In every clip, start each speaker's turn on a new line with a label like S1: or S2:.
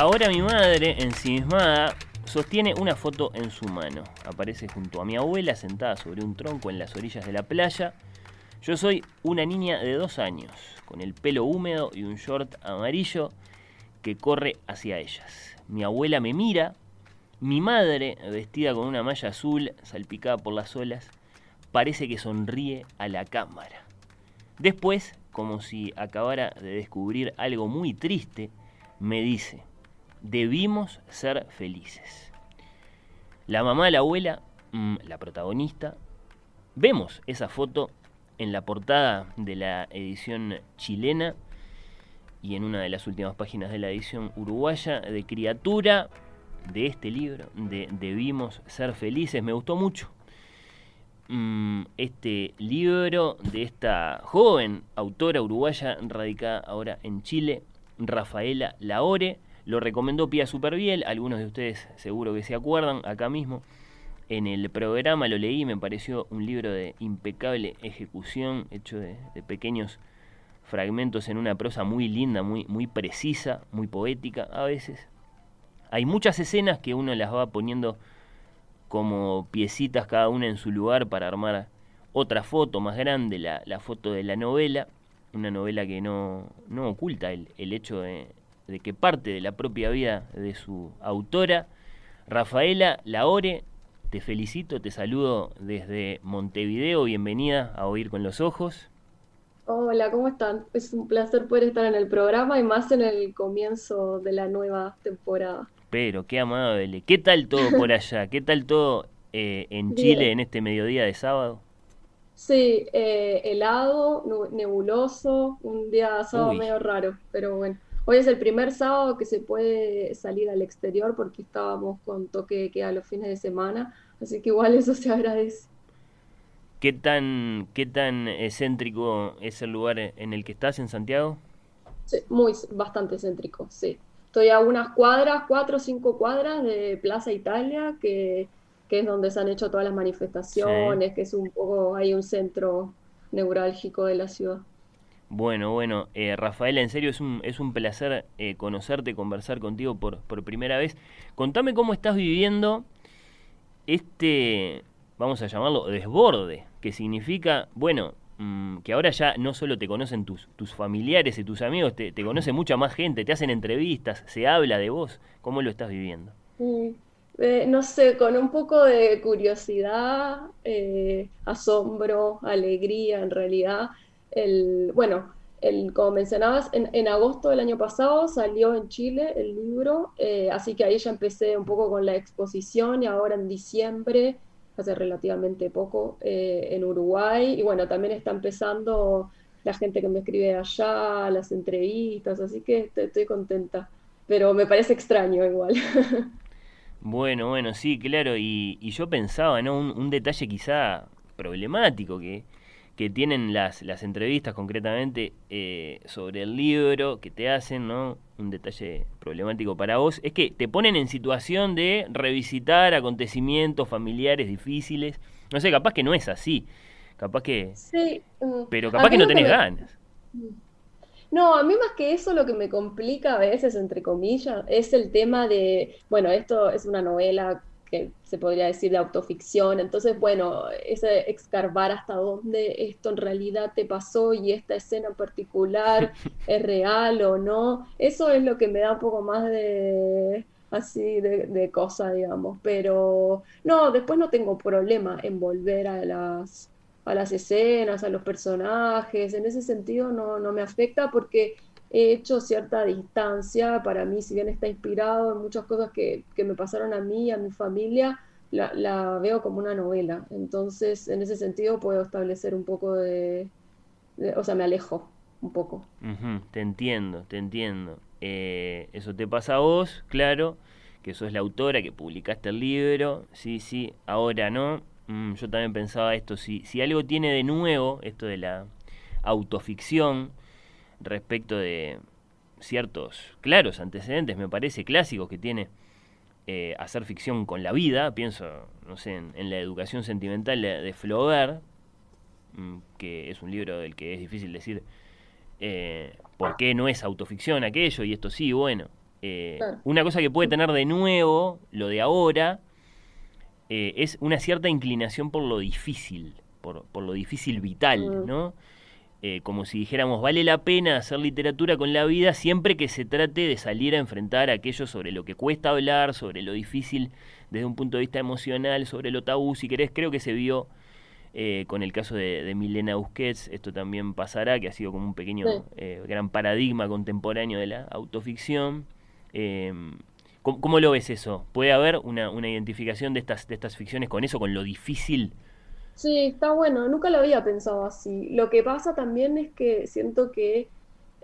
S1: Ahora mi madre, ensimismada, sostiene una foto en su mano. Aparece junto a mi abuela sentada sobre un tronco en las orillas de la playa. Yo soy una niña de dos años, con el pelo húmedo y un short amarillo que corre hacia ellas. Mi abuela me mira, mi madre, vestida con una malla azul salpicada por las olas, parece que sonríe a la cámara. Después, como si acabara de descubrir algo muy triste, me dice, debimos ser felices. La mamá, la abuela, mm, la protagonista, vemos esa foto en la portada de la edición chilena y en una de las últimas páginas de la edición uruguaya de Criatura, de este libro, de Debimos ser felices. Me gustó mucho mm, este libro de esta joven autora uruguaya radicada ahora en Chile, Rafaela Laore lo recomendó Pía Superbiel, algunos de ustedes seguro que se acuerdan, acá mismo. En el programa lo leí, me pareció un libro de impecable ejecución, hecho de, pequeños fragmentos en una prosa muy linda, muy, muy precisa, muy poética a veces. Hay muchas escenas que uno las va poniendo como piecitas cada una en su lugar para armar otra foto más grande, la, foto de la novela, una novela que no, no oculta el, el hecho de, de que parte de la propia vida de su autora. Rafaela Laore, te felicito, te saludo desde Montevideo, bienvenida a Oír con los Ojos.
S2: Hola, ¿cómo están? Es un placer poder estar en el programa y más en el comienzo de la nueva temporada.
S1: Pero, qué amable. ¿Qué tal todo por allá? ¿Qué tal todo eh, en Chile en este mediodía de sábado?
S2: Sí, eh, helado, nebuloso, un día sábado medio raro, pero bueno. Hoy es el primer sábado que se puede salir al exterior porque estábamos con toque de queda los fines de semana, así que igual eso se agradece.
S1: ¿Qué tan, qué tan excéntrico es el lugar en el que estás en Santiago?
S2: Sí, muy, bastante excéntrico, sí. Estoy a unas cuadras, cuatro o cinco cuadras de Plaza Italia, que, es donde se han hecho todas las manifestaciones, que es un poco, hay un centro neurálgico de la ciudad.
S1: Bueno, bueno, eh, Rafaela, en serio es un, es un placer eh, conocerte, conversar contigo por, por primera vez. Contame cómo estás viviendo este, vamos a llamarlo, desborde, que significa, bueno, mm, que ahora ya no solo te conocen tus, tus familiares y tus amigos, te, te, conoce mucha más gente, te hacen entrevistas, se habla de vos. ¿Cómo lo estás viviendo?
S2: Eh, no sé, con un poco de curiosidad, asombro, alegría en realidad el, bueno, el, como mencionabas, en, agosto del año pasado salió en Chile el libro, eh, así que ahí ya empecé un poco con la exposición y ahora en diciembre, hace relativamente poco, eh, en Uruguay. Y bueno, también está empezando la gente que me escribe allá, las entrevistas, así que estoy, contenta, pero me parece extraño igual.
S1: Bueno, bueno, sí, claro, y, yo pensaba, ¿no? un detalle quizá problemático que que tienen las, las entrevistas concretamente eh, sobre el libro que te hacen, ¿no? Un detalle problemático para vos, es que te ponen en situación de revisitar acontecimientos familiares difíciles. No sé, capaz que no es así. Capaz que... Sí. Mm, pero capaz que no tenés ganas. Mm.
S2: No, a mí más que eso lo que me complica a veces, entre comillas, es el tema de, bueno, esto es una novela que se podría decir de autoficción. Entonces, bueno, ese excarbar hasta dónde esto en realidad te pasó y esta escena en particular es real o no, eso es lo que me da un poco más de así de, de cosa, digamos. Pero no, después no tengo problema en volver a las, a las escenas, a los personajes. En ese sentido no, no me afecta porque he hecho cierta distancia, para mí, si bien está inspirado en muchas cosas que, me pasaron a mí a mi familia, la, veo como una novela. Entonces, en ese sentido, puedo establecer un poco de, o sea, me alejo un poco.
S1: te entiendo, te entiendo. eh, eso te pasa a vos, claro, que sos la autora, que publicaste el libro, sí, sí, ahora no. Mm, yo también pensaba esto, si, si algo tiene de nuevo, esto de la autoficción, respecto de ciertos claros antecedentes, me parece, clásicos que tiene eh, hacer ficción con la vida, pienso, no sé, en, la educación sentimental de, Flaubert, mm, que es un libro del que es difícil decir eh, por qué no es autoficción aquello, y esto sí, bueno. Eh, una cosa que puede tener de nuevo, lo de ahora, es una cierta inclinación por lo difícil, por, por lo difícil vital, mm. ¿no? Eh, como si dijéramos, vale la pena hacer literatura con la vida siempre que se trate de salir a enfrentar aquello sobre lo que cuesta hablar, sobre lo difícil desde un punto de vista emocional, sobre lo tabú, si querés, creo que se vio eh, con el caso de, Milena Busquets, esto también pasará, que ha sido como un pequeño eh, gran paradigma contemporáneo de la autoficción. Em, ¿cómo, lo ves eso? ¿Puede haber una, una identificación de estas, de estas ficciones con eso, con lo difícil?
S2: Sí, está bueno, nunca lo había pensado así. Lo que pasa también es que siento que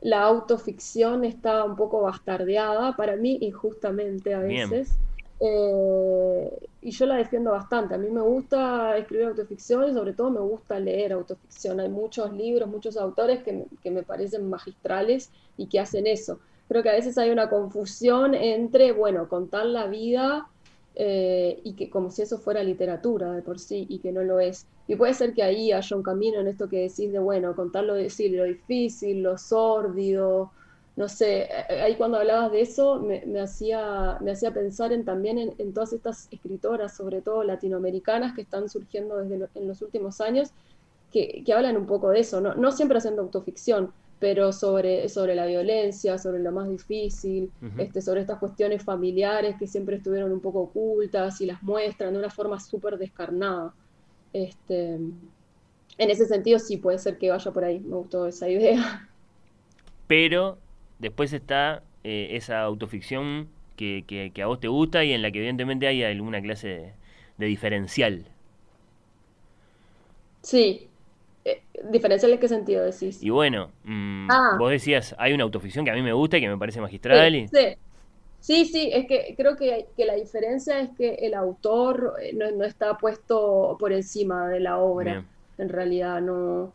S2: la autoficción está un poco bastardeada, para mí injustamente a veces. Eh, y yo la defiendo bastante. A mí me gusta escribir autoficción y sobre todo me gusta leer autoficción. Hay muchos libros, muchos autores que, que me parecen magistrales y que hacen eso. Creo que a veces hay una confusión entre, bueno, contar la vida eh, y que como si eso fuera literatura de por sí y que no lo es. Y puede ser que ahí haya un camino en esto que decís de, bueno, contar lo, decir, lo difícil, lo sórdido, no sé, eh, ahí cuando hablabas de eso me, hacía, me hacía pensar en, también en, todas estas escritoras, sobre todo latinoamericanas, que están surgiendo desde en los últimos años, que, que, hablan un poco de eso, no, no siempre haciendo autoficción, pero sobre, sobre la violencia, sobre lo más difícil, este, sobre estas cuestiones familiares que siempre estuvieron un poco ocultas y las muestran de una forma súper descarnada. Este, en ese sentido sí puede ser que vaya por ahí, me gustó esa idea.
S1: Pero después está eh, esa autoficción que, que, a vos te gusta y en la que evidentemente hay alguna clase de, de diferencial.
S2: Sí, eh, ¿Diferencial en qué sentido decís?
S1: Y bueno, mm, ah. vos decías, hay una autoficción que a mí me gusta y que me parece magistral.
S2: Sí, sí. sí, sí, es que creo que, que, la diferencia es que el autor eh, no, no está puesto por encima de la obra. En realidad, no.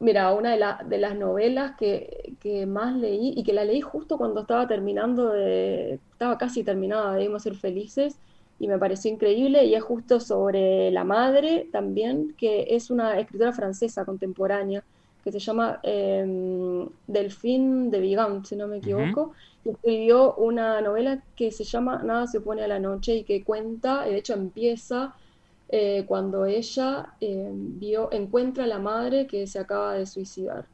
S2: Mira, una de, de las novelas que, que, más leí y que la leí justo cuando estaba terminando de. Estaba casi terminada, debimos ser felices y me pareció increíble y es justo sobre la madre también, que es una escritora francesa contemporánea que se llama eh, Delphine de Vigan, si no me equivoco, y escribió una novela que se llama Nada se opone a la noche y que cuenta, de hecho empieza eh, cuando ella em, vio, encuentra a la madre que se acaba de suicidar.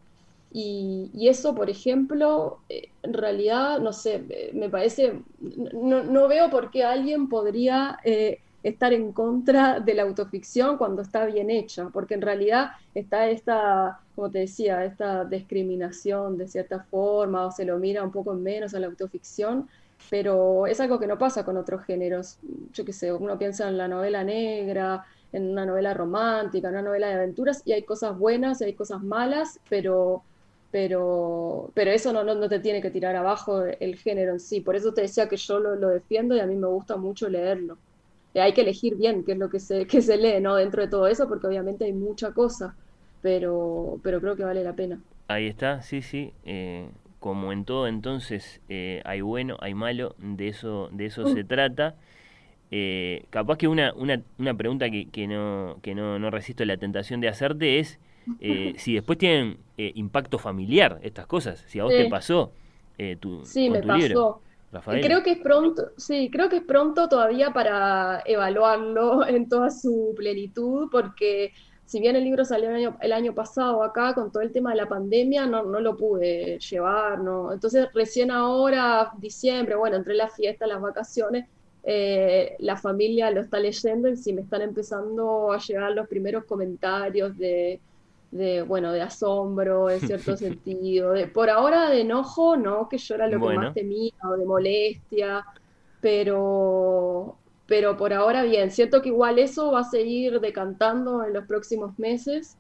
S2: Y, eso, por ejemplo, eh, en realidad, no sé, eh, me parece, no, veo por qué alguien podría eh, estar en contra de la autoficción cuando está bien hecha, porque en realidad está esta, como te decía, esta discriminación de cierta forma, o se lo mira un poco menos a la autoficción, pero es algo que no pasa con otros géneros. Yo qué sé, uno piensa en la novela negra, en una novela romántica, en una novela de aventuras, y hay cosas buenas y hay cosas malas, pero pero, pero eso no, no, te tiene que tirar abajo el género en sí. Por eso te decía que yo lo, lo defiendo y a mí me gusta mucho leerlo. Y hay que elegir bien qué es lo que se, que se lee ¿no? dentro de todo eso, porque obviamente hay mucha cosa, pero, pero creo que vale la pena.
S1: Ahí está, sí, sí. Eh, como en todo entonces eh, hay bueno, hay malo, de eso, de eso se mm. trata. Eh, capaz que una, una, una pregunta que, que, no, que no, no resisto la tentación de hacerte es eh, si después tienen eh, impacto familiar estas cosas, si a vos te pasó eh, tu,
S2: sí, me pasó. Creo que es pronto, sí, creo que es pronto todavía para evaluarlo en toda su plenitud, porque si bien el libro salió el año, el año pasado acá con todo el tema de la pandemia, no, no lo pude llevar, ¿no? Entonces recién ahora, diciembre, bueno, entre las fiestas, las vacaciones, la familia lo está leyendo y sí me están empezando a llegar los primeros comentarios de, de, bueno, de asombro en cierto sentido. De, por ahora de enojo, no, que yo era lo que más temía, o de molestia, pero, pero por ahora bien, siento que igual eso va a seguir decantando en los próximos meses.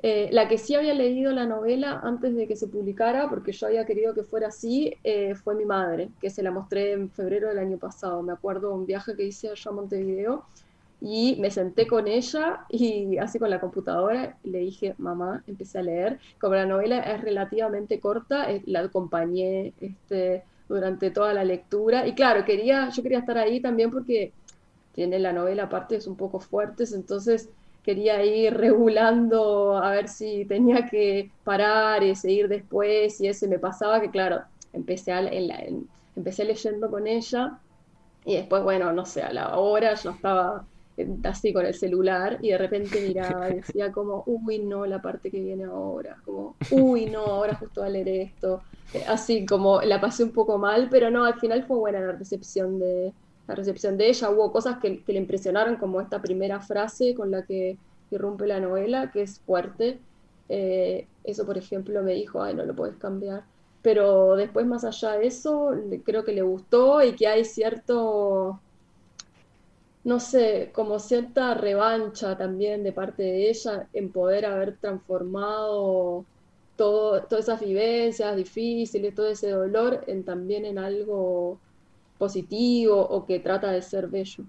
S2: Eh, la que sí había leído la novela antes de que se publicara, porque yo había querido que fuera así, eh, fue mi madre, que se la mostré en febrero del año pasado. Me acuerdo un viaje que hice allá a Montevideo y me senté con ella y así con la computadora le dije, mamá, empecé a leer. Como la novela es relativamente corta, la acompañé este, durante toda la lectura y claro, quería, yo quería estar ahí también porque tiene la novela partes un poco fuertes, entonces quería ir regulando a ver si tenía que parar y seguir después y ese me pasaba que claro, empecé, a, empecé leyendo con ella y después, bueno, no sé, a la hora yo estaba así con el celular y de repente miraba y decía como, uy, no, la parte que viene ahora, como, uy, no, ahora justo va a leer esto, eh, así como la pasé un poco mal, pero no, al final fue buena la recepción de, la recepción de ella, hubo cosas que, le impresionaron, como esta primera frase con la que irrumpe la novela, que es fuerte, eh, eso por ejemplo me dijo, ay, no lo puedes cambiar, pero después más allá de eso, creo que le gustó y que hay cierto no sé, como cierta revancha también de parte de ella en poder haber transformado todo, todas esas vivencias difíciles, todo ese dolor, en también en algo positivo o que trata de ser bello.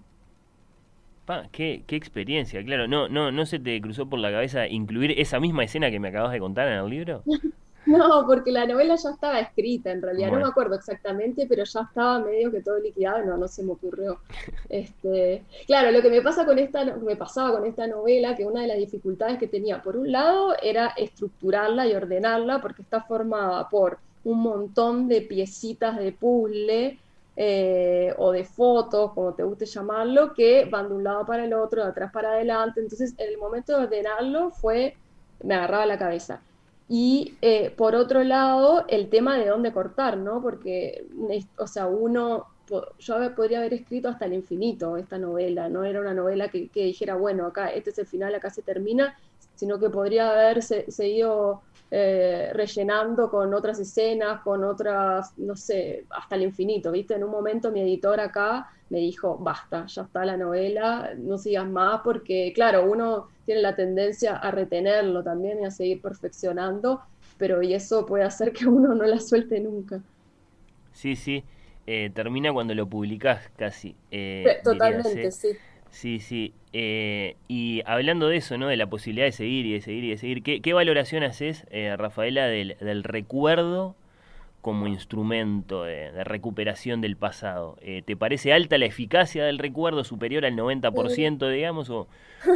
S1: qué, qué experiencia, claro. No, no, ¿No se te cruzó por la cabeza incluir esa misma escena que me acabas de contar en el libro?
S2: No, porque la novela ya estaba escrita, en realidad no me acuerdo exactamente, pero ya estaba medio que todo liquidado, no, no se me ocurrió. Este, claro, lo que me pasa con esta, me pasaba con esta novela, que una de las dificultades que tenía, por un lado, era estructurarla y ordenarla, porque está formada por un montón de piecitas de puzzle eh, o de fotos, como te guste llamarlo, que van de un lado para el otro, de atrás para adelante. Entonces, en el momento de ordenarlo fue, me agarraba la cabeza. Y eh, por otro lado, el tema de dónde cortar, ¿no? Porque, o sea, uno, yo podría haber escrito hasta el infinito esta novela, no era una novela que, dijera, bueno, acá este es el final, acá se termina, sino que podría haber seguido eh, rellenando con otras escenas, con otras, no sé, hasta el infinito, ¿viste? En un momento mi editor acá me dijo, basta, ya está la novela, no sigas más, porque claro, uno tiene la tendencia a retenerlo también y a seguir perfeccionando, pero y eso puede hacer que uno no la suelte nunca.
S1: Sí, sí, eh, termina cuando lo publicas casi. Eh,
S2: totalmente, sí.
S1: Sí, sí. Eh, y hablando de eso, ¿no? De la posibilidad de seguir y de seguir y de seguir, ¿qué, qué valoración haces, Rafaela, del, del recuerdo como instrumento de, recuperación del pasado. Eh, ¿Te parece alta la eficacia del recuerdo, superior al 90%, digamos? ¿O,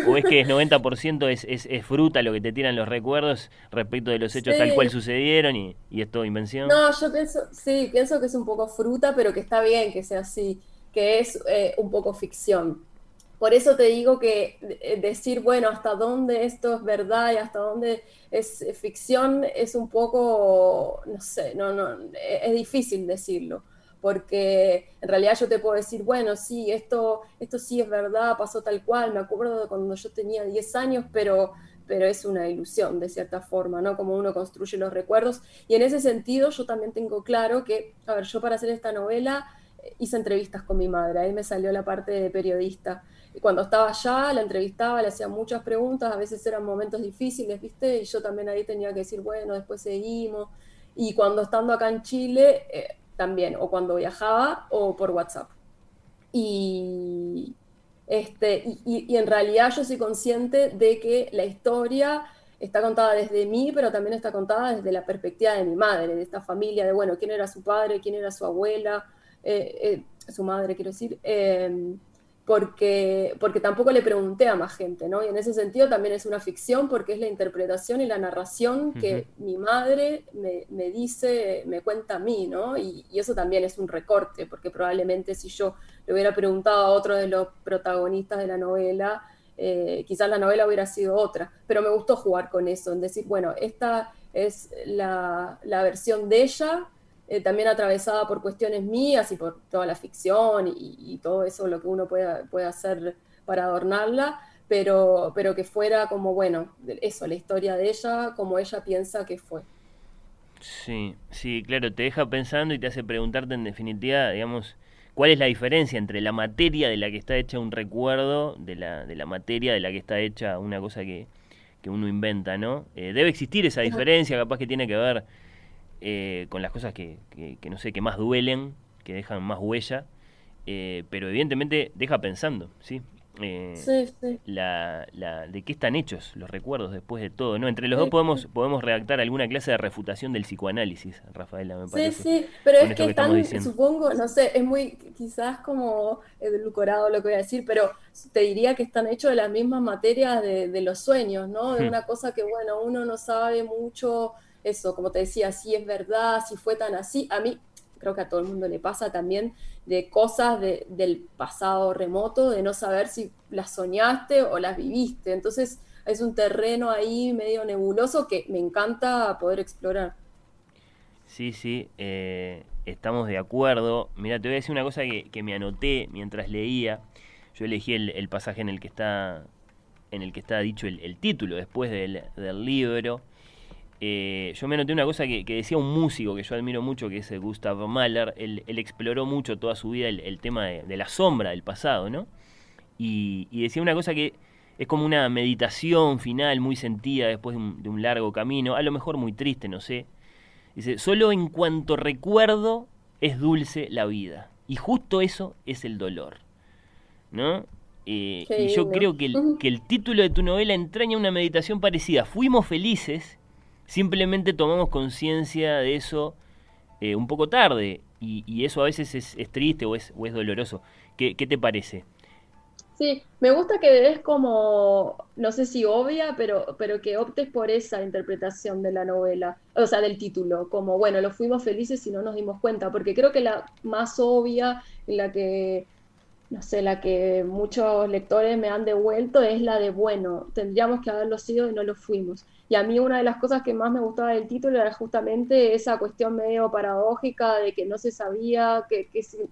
S1: o es que es 90% es, es, es, fruta lo que te tiran los recuerdos respecto de los hechos tal cual sucedieron y, y, es todo invención?
S2: No, yo pienso, sí, pienso que es un poco fruta, pero que está bien que sea así, que es eh, un poco ficción. Por eso te digo que eh, decir, bueno, hasta dónde esto es verdad y hasta dónde es ficción es un poco, no sé, no, no, es difícil decirlo, porque en realidad yo te puedo decir, bueno, sí, esto, esto sí es verdad, pasó tal cual, me acuerdo de cuando yo tenía 10 años, pero, pero es una ilusión de cierta forma, ¿no? Como uno construye los recuerdos. Y en ese sentido yo también tengo claro que, a ver, yo para hacer esta novela eh, hice entrevistas con mi madre, ahí me salió la parte de periodista cuando estaba allá, la entrevistaba, le hacía muchas preguntas, a veces eran momentos difíciles, ¿viste? Y yo también ahí tenía que decir, bueno, después seguimos. Y cuando estando acá en Chile, eh, también, o cuando viajaba, o por WhatsApp. Y, este, y, en realidad yo soy consciente de que la historia está contada desde mí, pero también está contada desde la perspectiva de mi madre, de esta familia, de, bueno, quién era su padre, quién era su abuela, eh, eh, su madre, quiero decir porque, porque tampoco le pregunté a más gente, ¿no? Y en ese sentido también es una ficción porque es la interpretación y la narración que mi madre me, me, dice, me cuenta a mí, ¿no? Y, eso también es un recorte, porque probablemente si yo le hubiera preguntado a otro de los protagonistas de la novela, eh, quizás la novela hubiera sido otra, pero me gustó jugar con eso, en decir, bueno, esta es la, la versión de ella eh, también atravesada por cuestiones mías y por toda la ficción y, todo eso, lo que uno puede, puede hacer para adornarla, pero, pero que fuera como, bueno, eso, la historia de ella, como ella piensa que fue.
S1: Sí, sí, claro, te deja pensando y te hace preguntarte en definitiva, digamos, cuál es la diferencia entre la materia de la que está hecha un recuerdo, de la, de la materia de la que está hecha una cosa que, que uno inventa, ¿no? Eh, debe existir esa diferencia, capaz que tiene que ver eh, con las cosas que, que, no sé, que más duelen, que dejan más huella, eh, pero evidentemente deja pensando, ¿sí?
S2: Eh, sí, sí.
S1: La, la, de qué están hechos los recuerdos después de todo, ¿no? Entre los dos podemos, podemos redactar alguna clase de refutación del psicoanálisis, Rafaela, me parece.
S2: Sí, sí, pero es que, están, supongo, no sé, es muy, quizás como edulcorado lo que voy a decir, pero te diría que están hechos de las mismas materias de, de los sueños, ¿no? De hmm. una cosa que, bueno, uno no sabe mucho, eso, como te decía, si es verdad, si fue tan así. A mí, creo que a todo el mundo le pasa también, de cosas del pasado remoto, de no saber si las soñaste o las viviste. Entonces es un terreno ahí medio nebuloso que me encanta poder explorar.
S1: Sí, sí, eh, estamos de acuerdo. Mira, te voy a decir una cosa que, me anoté mientras leía. Yo elegí el, pasaje en el que está en el que está dicho el, título después del, del libro. Eh, yo me noté una cosa que, decía un músico que yo admiro mucho, que es Gustav Mahler. Él, exploró mucho toda su vida el, tema de, la sombra del pasado, ¿no? Y, decía una cosa que es como una meditación final muy sentida después de un, largo camino, a lo mejor muy triste, no sé. Dice, solo en cuanto recuerdo es dulce la vida. Y justo eso es el dolor, ¿no? Eh, y yo creo que el, que el título de tu novela entraña una meditación parecida. Fuimos felices Simplemente tomamos conciencia de eso eh, un poco tarde y, eso a veces es, triste o es, doloroso. ¿Qué, te parece?
S2: Sí, me gusta que es como, no sé si obvia, pero, pero que optes por esa interpretación de la novela, o sea, del título, como, bueno, lo fuimos felices y no nos dimos cuenta, porque creo que la más obvia, la que, no sé, la que muchos lectores me han devuelto es la de, bueno, tendríamos que haberlo sido y no lo fuimos. Y a mí una de las cosas que más me gustaba del título era justamente esa cuestión medio paradójica de que no se sabía, que, que, se,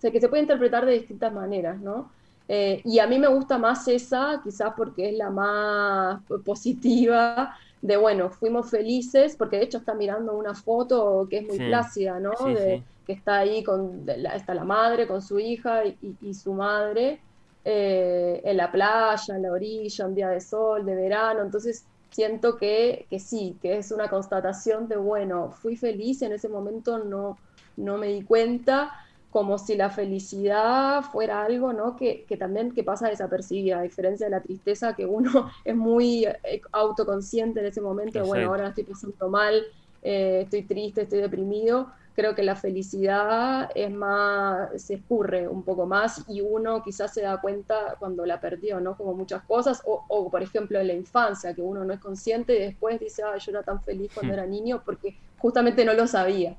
S2: que se puede interpretar de distintas maneras, ¿no? Eh, y a mí me gusta más esa, quizás porque es la más positiva, de bueno, fuimos felices, porque de hecho está mirando una foto que es muy plácida, ¿no? de, Que está ahí con, la, está la madre con su hija y, su madre eh, en la playa, en la orilla, un día de sol, de verano, entonces siento que, que, sí, que es una constatación de, bueno, fui feliz, en ese momento no, no me di cuenta, como si la felicidad fuera algo, ¿no? Que, que también que pasa desapercibida, a diferencia de la tristeza, que uno es muy eh, autoconsciente en ese momento, de, bueno, ahora estoy pasando mal, eh, estoy triste, estoy deprimido, creo que la felicidad es más, se escurre un poco más y uno quizás se da cuenta cuando la perdió, ¿no? Como muchas cosas, o, por ejemplo en la infancia, que uno no es consciente y después dice, ah, yo era tan feliz cuando hmm. era niño porque justamente no lo sabía.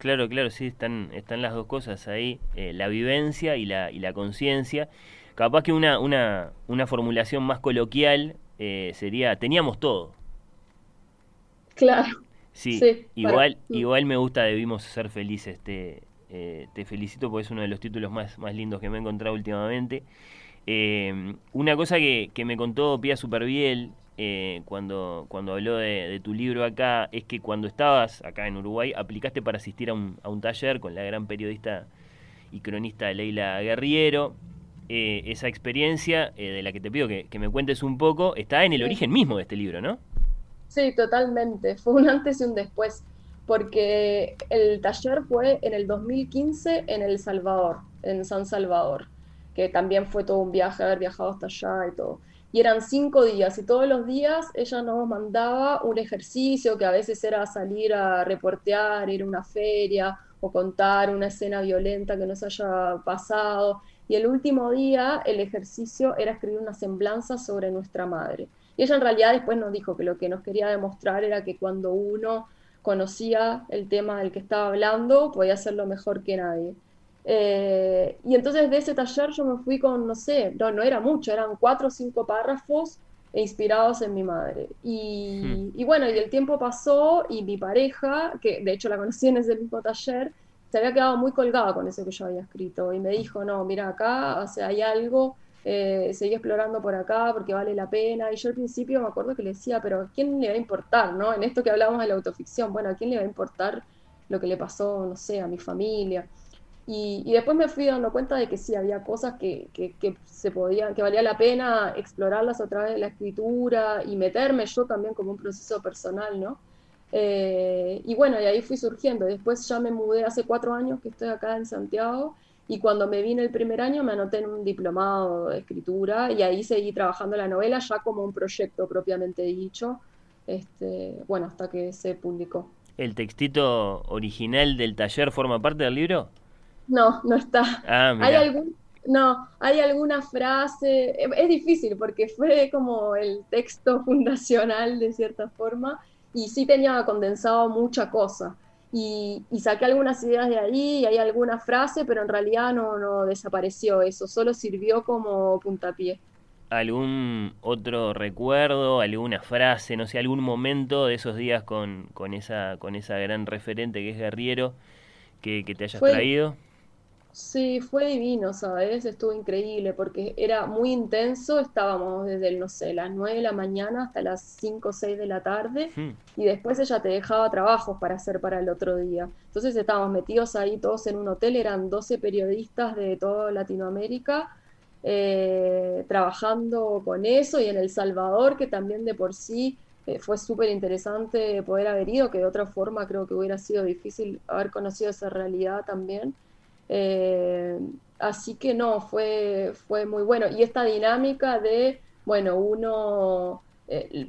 S1: Claro, claro, sí, están, están las dos cosas ahí, eh, la vivencia y la, y la conciencia. Capaz que una, una, una formulación más coloquial eh, sería, teníamos todo.
S2: Claro.
S1: Sí, igual, igual me gusta Debimos ser felices. Te, eh, te felicito porque es uno de los títulos más, más lindos que me he encontrado últimamente. Una cosa que, que, me contó Pia Superviel eh, cuando, cuando habló de, tu libro acá es que cuando estabas acá en Uruguay aplicaste para asistir a un, a un taller con la gran periodista y cronista Leila Guerriero. esa experiencia de la que te pido que, que, me cuentes un poco está en el origen mismo de este libro, ¿no?
S2: Sí, totalmente. Fue un antes y un después, porque el taller fue en el 2015 en El Salvador, en San Salvador, que también fue todo un viaje, haber viajado hasta allá y todo. Y eran cinco días y todos los días ella nos mandaba un ejercicio que a veces era salir a reportear, ir a una feria o contar una escena violenta que nos haya pasado. Y el último día el ejercicio era escribir una semblanza sobre nuestra madre. Y ella en realidad después nos dijo que lo que nos quería demostrar era que cuando uno conocía el tema del que estaba hablando, podía hacerlo mejor que nadie. Eh, y entonces de ese taller yo me fui con, no sé, no, no era mucho, eran cuatro o cinco párrafos inspirados en mi madre. Y, hmm. y, bueno, y el tiempo pasó y mi pareja, que de hecho la conocí en ese mismo taller, se había quedado muy colgada con eso que yo había escrito y me dijo, no, mira acá, o sea, hay algo eh, seguí explorando por acá porque vale la pena. Y yo al principio me acuerdo que le decía, pero ¿a quién le va a importar, no? En esto que hablamos de la autoficción, bueno, ¿a quién le va a importar lo que le pasó, no sé, a mi familia? Y, después me fui dando cuenta de que sí, había cosas que, que, se podían, que valía la pena explorarlas a través de la escritura y meterme yo también como un proceso personal, ¿no? Eh, y bueno, y ahí fui surgiendo. Después ya me mudé hace cuatro años que estoy acá en Santiago y cuando me vine el primer año me anoté en un diplomado de escritura y ahí seguí trabajando la novela ya como un proyecto propiamente dicho, este, bueno, hasta que se publicó.
S1: ¿El textito original del taller forma parte del libro?
S2: No, no está. Ah, hay algún, no, hay alguna frase, es difícil porque fue como el texto fundacional de cierta forma y sí tenía condensado mucha cosa. Y, saqué algunas ideas de ahí y hay alguna frase, pero en realidad no, no desapareció eso, solo sirvió como puntapié.
S1: ¿Algún otro recuerdo, alguna frase, no sé, algún momento de esos días con, con, esa, con esa gran referente que es Guerriero que, te hayas traído?
S2: Sí, fue divino, ¿sabes? Estuvo increíble porque era muy intenso, estábamos desde, no sé, las 9 de la mañana hasta las 5 o 6 de la tarde y después ella te dejaba trabajos para hacer para el otro día. Entonces estábamos metidos ahí todos en un hotel, eran 12 periodistas de toda Latinoamérica eh, trabajando con eso y en El Salvador, que también de por sí eh, fue súper interesante poder haber ido, que de otra forma creo que hubiera sido difícil haber conocido esa realidad también. Eh, así que no, fue, fue muy bueno. Y esta dinámica de, bueno, uno eh,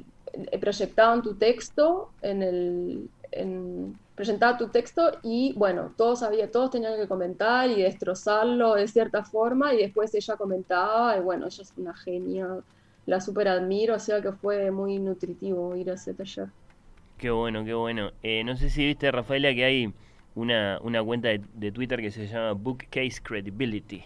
S2: proyectaba en tu texto, en el, en, presentaba tu texto y bueno, todos había, todos tenían que comentar y destrozarlo de cierta forma y después ella comentaba y bueno, ella es una genia, la super admiro, o sea que fue muy nutritivo ir a ese taller.
S1: Qué bueno, qué bueno. Eh, no sé si viste, Rafaela, que hay una, una cuenta de, Twitter que se llama Bookcase Credibility,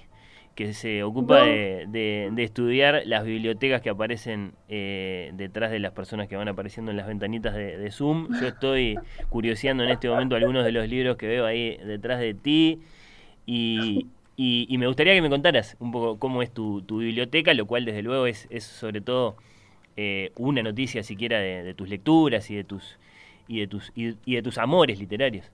S1: que se ocupa de, de, estudiar las bibliotecas que aparecen eh, detrás de las personas que van apareciendo en las ventanitas de, Zoom. Yo estoy curioseando en este momento algunos de los libros que veo ahí detrás de ti y, y, me gustaría que me contaras un poco cómo es tu, tu biblioteca, lo cual desde luego es, es sobre todo eh, una noticia siquiera de, tus lecturas y de tus y de tus y de tus amores literarios.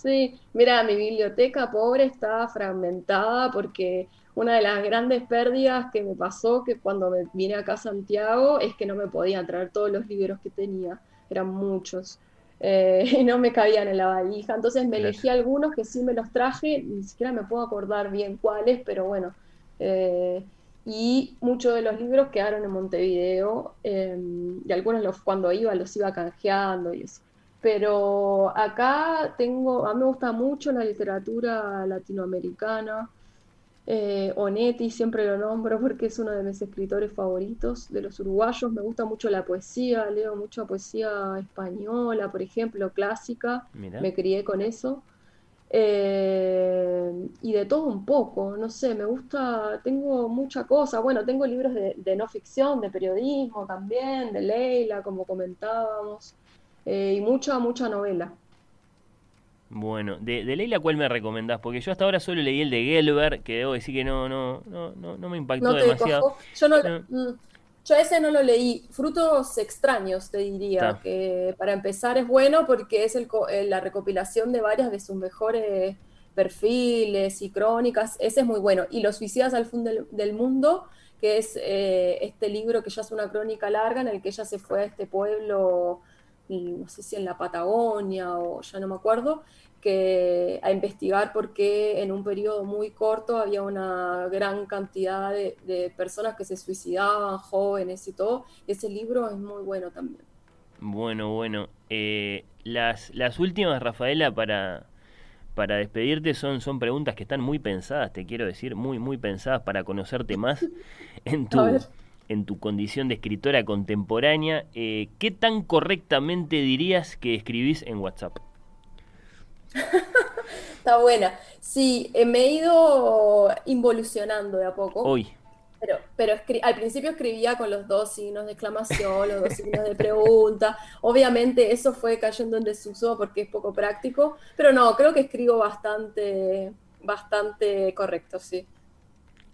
S2: Sí, mira, mi biblioteca pobre está fragmentada porque una de las grandes pérdidas que me pasó que cuando me vine acá a Santiago es que no me podía traer todos los libros que tenía, eran muchos, eh, y no me cabían en la valija. Entonces me elegí algunos que sí me los traje, ni siquiera me puedo acordar bien cuáles, pero bueno. Eh, y muchos de los libros quedaron en Montevideo, eh, y algunos los, cuando iba los iba canjeando y eso pero acá tengo, a mí me gusta mucho la literatura latinoamericana. Eh, Onetti siempre lo nombro porque es uno de mis escritores favoritos de los uruguayos. Me gusta mucho la poesía, leo mucha poesía española, por ejemplo, clásica. Me crié con eso. Eh, y de todo un poco, no sé, me gusta, tengo mucha cosa. Bueno, tengo libros de, de no ficción, de periodismo también, de Leila, como comentábamos. Eh, y mucha, mucha novela.
S1: Bueno, de, de Leila, ¿cuál me recomendás? Porque yo hasta ahora solo leí el de Gelber, que debo decir que no, no, no, no, me impactó demasiado.
S2: Yo, no, mm, yo ese no lo leí. Frutos extraños, te diría, que para empezar es bueno porque es el, eh, la recopilación de varias de sus mejores perfiles y crónicas. Ese es muy bueno. Y Los suicidas al fin del, mundo, que es eh, este libro que ya es una crónica larga en el que ella se fue a este pueblo no sé si en la Patagonia o ya no me acuerdo, que a investigar por qué en un periodo muy corto había una gran cantidad de, personas que se suicidaban, jóvenes y todo. Ese libro es muy bueno también.
S1: Bueno, bueno. Eh, las, las últimas, Rafaela, para, para despedirte son, son preguntas que están muy pensadas, te quiero decir, muy, muy pensadas para conocerte más en tu, en tu condición de escritora contemporánea, eh, ¿qué tan correctamente dirías que escribís en WhatsApp?
S2: Está buena. Sí, eh, me he ido involucionando de a poco.
S1: Hoy.
S2: Pero, pero al principio escribía con los dos signos de exclamación, los dos signos de pregunta. Obviamente eso fue cayendo en desuso porque es poco práctico, pero no, creo que escribo bastante, bastante correcto, sí.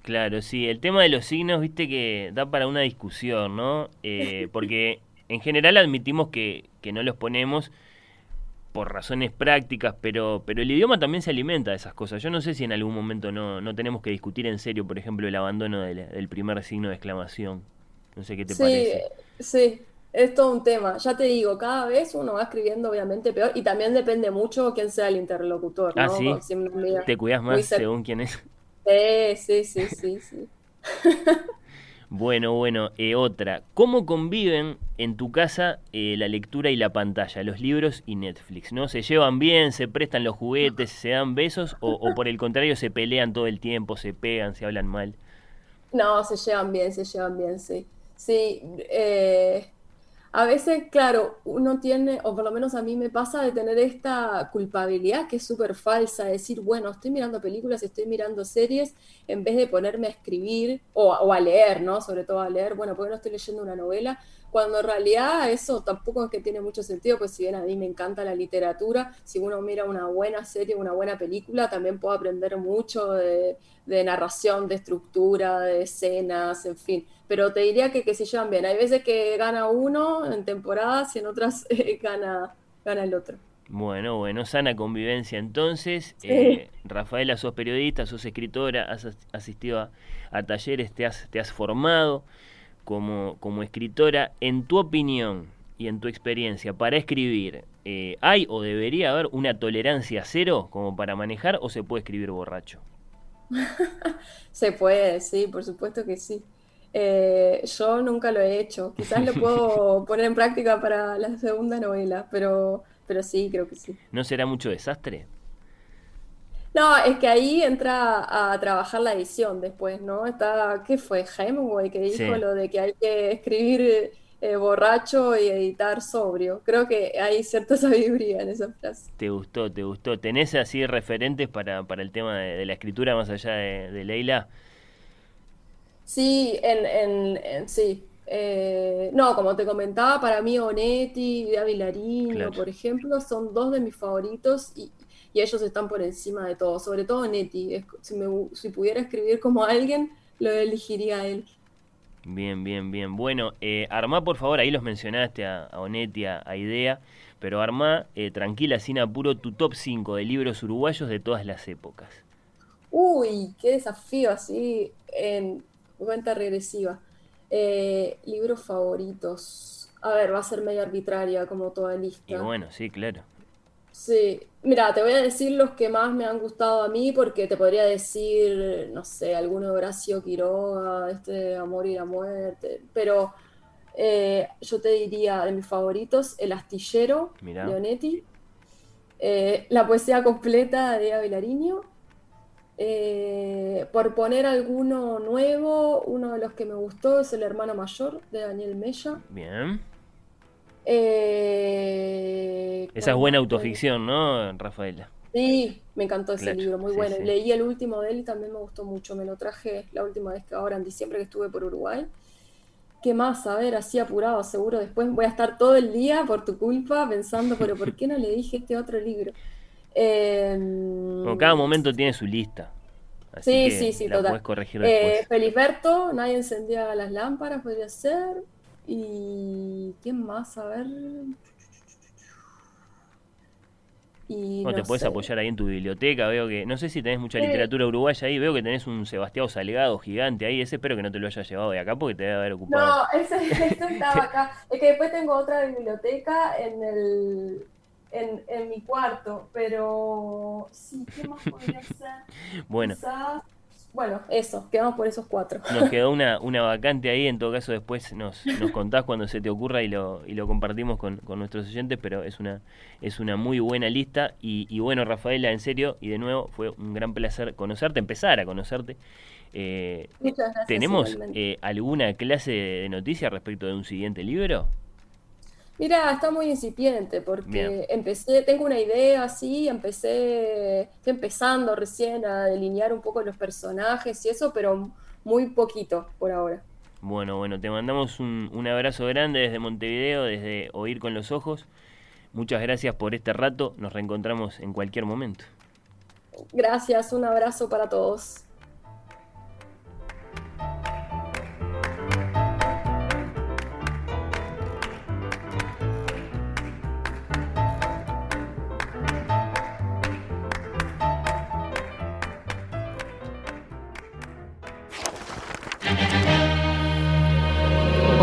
S1: Claro, sí, el tema de los signos, viste que da para una discusión, ¿no? Eh, porque en general admitimos que, que no los ponemos por razones prácticas, pero, pero el idioma también se alimenta de esas cosas. Yo no sé si en algún momento no, no tenemos que discutir en serio, por ejemplo, el abandono del, del primer signo de exclamación. No sé qué te
S2: Sí,
S1: parece.
S2: sí, es todo un tema. Ya te digo, cada vez uno va escribiendo obviamente peor y también depende mucho quién sea el interlocutor,
S1: Ah,
S2: ¿no?
S1: sí.
S2: Me mira
S1: Te cuidas más según quién es.
S2: Sí, sí, sí, sí, sí.
S1: Bueno, bueno, eh, otra. ¿Cómo conviven en tu casa eh, la lectura y la pantalla, los libros y Netflix? ¿No? ¿Se llevan bien, se prestan los juguetes, se dan besos o, o por el contrario se pelean todo el tiempo, se pegan, se hablan mal?
S2: No, se llevan bien, se llevan bien, sí. Sí, eh, a veces, claro, uno tiene, o por lo menos a mí me pasa de tener esta culpabilidad que es súper falsa, de decir, bueno, estoy mirando películas, estoy mirando series, en vez de ponerme a escribir o, a leer, ¿no? Sobre todo a leer, bueno, porque no estoy leyendo una novela, cuando en realidad eso tampoco es que tiene mucho sentido, pues si bien a mí me encanta la literatura, si uno mira una buena serie, una buena película, también puedo aprender mucho de narración, de estructura, de escenas, en fin. Pero te diría que, que se llevan bien. Hay veces que gana uno en temporadas y en otras eh, gana, gana el otro.
S1: Bueno, bueno, sana convivencia entonces.
S2: Sí.
S1: Eh, Rafaela, sos periodista, sos escritora, has as- asistido a, a talleres, te has, te has formado como, como escritora. En tu opinión y en tu experiencia, para escribir, eh, ¿hay o debería haber una tolerancia cero como para manejar o se puede escribir borracho?
S2: Se puede, sí, por supuesto que sí. Eh, yo nunca lo he hecho. Quizás lo puedo poner en práctica para la segunda novela, pero, pero sí, creo que sí.
S1: ¿No será mucho desastre?
S2: No, es que ahí entra a trabajar la edición después, ¿no? Está, ¿qué fue? Hemingway que dijo
S1: Sí.
S2: lo de que hay que escribir eh, borracho y editar sobrio. Creo que hay cierta sabiduría en esa frase.
S1: ¿Te gustó? ¿Te gustó? ¿Tenés así referentes para, para el tema de, de la escritura más allá de, de Leila?
S2: Sí, en, en, en- sí. Eh, no, como te comentaba, para mí Onetti y
S1: Claro.
S2: por ejemplo, son dos de mis favoritos y, y ellos están por encima de todo, sobre todo Onetti. Es- si me, si pudiera escribir como alguien, lo elegiría a él.
S1: Bien, bien, bien. Bueno, eh, armá por favor, ahí los mencionaste a, a Onetti, a, a Idea, pero armá eh, tranquila, sin apuro, tu top 5 de libros uruguayos de todas las épocas.
S2: Uy, qué desafío así en cuenta regresiva. Eh, libros favoritos. A ver, va a ser medio arbitraria como toda
S1: Y
S2: lista.
S1: bueno, sí, claro.
S2: Sí, mira, te voy a decir los que más me han gustado a mí porque te podría decir, no sé, alguno de Horacio Quiroga, este de Amor y la Muerte, pero eh, yo te diría de mis favoritos, El Astillero,
S1: Mirá.
S2: Leonetti, eh, la poesía completa de Vilariño, eh, por poner alguno nuevo, uno de los que me gustó es El Hermano Mayor de Daniel Mella.
S1: Bien.
S2: Eh,
S1: Esa es
S2: ¿cuál
S1: buena autoficción, ¿no, Rafaela?
S2: Sí, me encantó ese libro, muy
S1: sí,
S2: bueno.
S1: sí.
S2: Leí el último de él y también me gustó mucho. Me lo traje la última vez que ahora en diciembre que estuve por Uruguay. ¿Qué más? A ver, así apurado, seguro. Después voy a estar todo el día por tu culpa pensando, pero ¿por qué no le dije este otro libro?
S1: Bueno, cada momento tiene su lista. Así
S2: Sí,
S1: que
S2: sí, sí,
S1: la
S2: total.
S1: corregir
S2: eh, Nadie encendía las lámparas, podría ser. ¿Y quién más? A ver. Y
S1: te
S2: no
S1: podés
S2: sé.
S1: apoyar ahí en tu biblioteca. Veo que, no sé si tenés mucha
S2: Sí.
S1: literatura uruguaya ahí. Veo que tenés un Sebastián Salgado gigante ahí. Ese espero que no te lo hayas llevado de acá porque te debe haber ocupado.
S2: No, ese, ese estaba acá. Es que después tengo otra biblioteca en el en, en mi cuarto, pero sí, ¿qué más podría ser?
S1: Bueno,
S2: Quizás, bueno, eso, quedamos por esos cuatro.
S1: nos quedó una, una vacante ahí. En todo caso, después nos, nos contás cuando se te ocurra y lo, y lo compartimos con, con nuestros oyentes. Pero es una, es una muy buena lista. Y, y bueno, Rafaela, en serio, y de nuevo, fue un gran placer conocerte, empezar a conocerte. Eh,
S2: Muchas gracias.
S1: ¿Tenemos eh, alguna clase de, de noticia respecto de un siguiente libro?
S2: Mira, está muy incipiente porque
S1: Bien.
S2: empecé, tengo una idea así, empecé, estoy empezando recién a delinear un poco los personajes y eso, pero muy poquito por ahora.
S1: Bueno, bueno, te mandamos un, un abrazo grande desde Montevideo, desde Oír con los Ojos. Muchas gracias por este rato. Nos reencontramos en cualquier momento.
S2: Gracias, un abrazo para todos.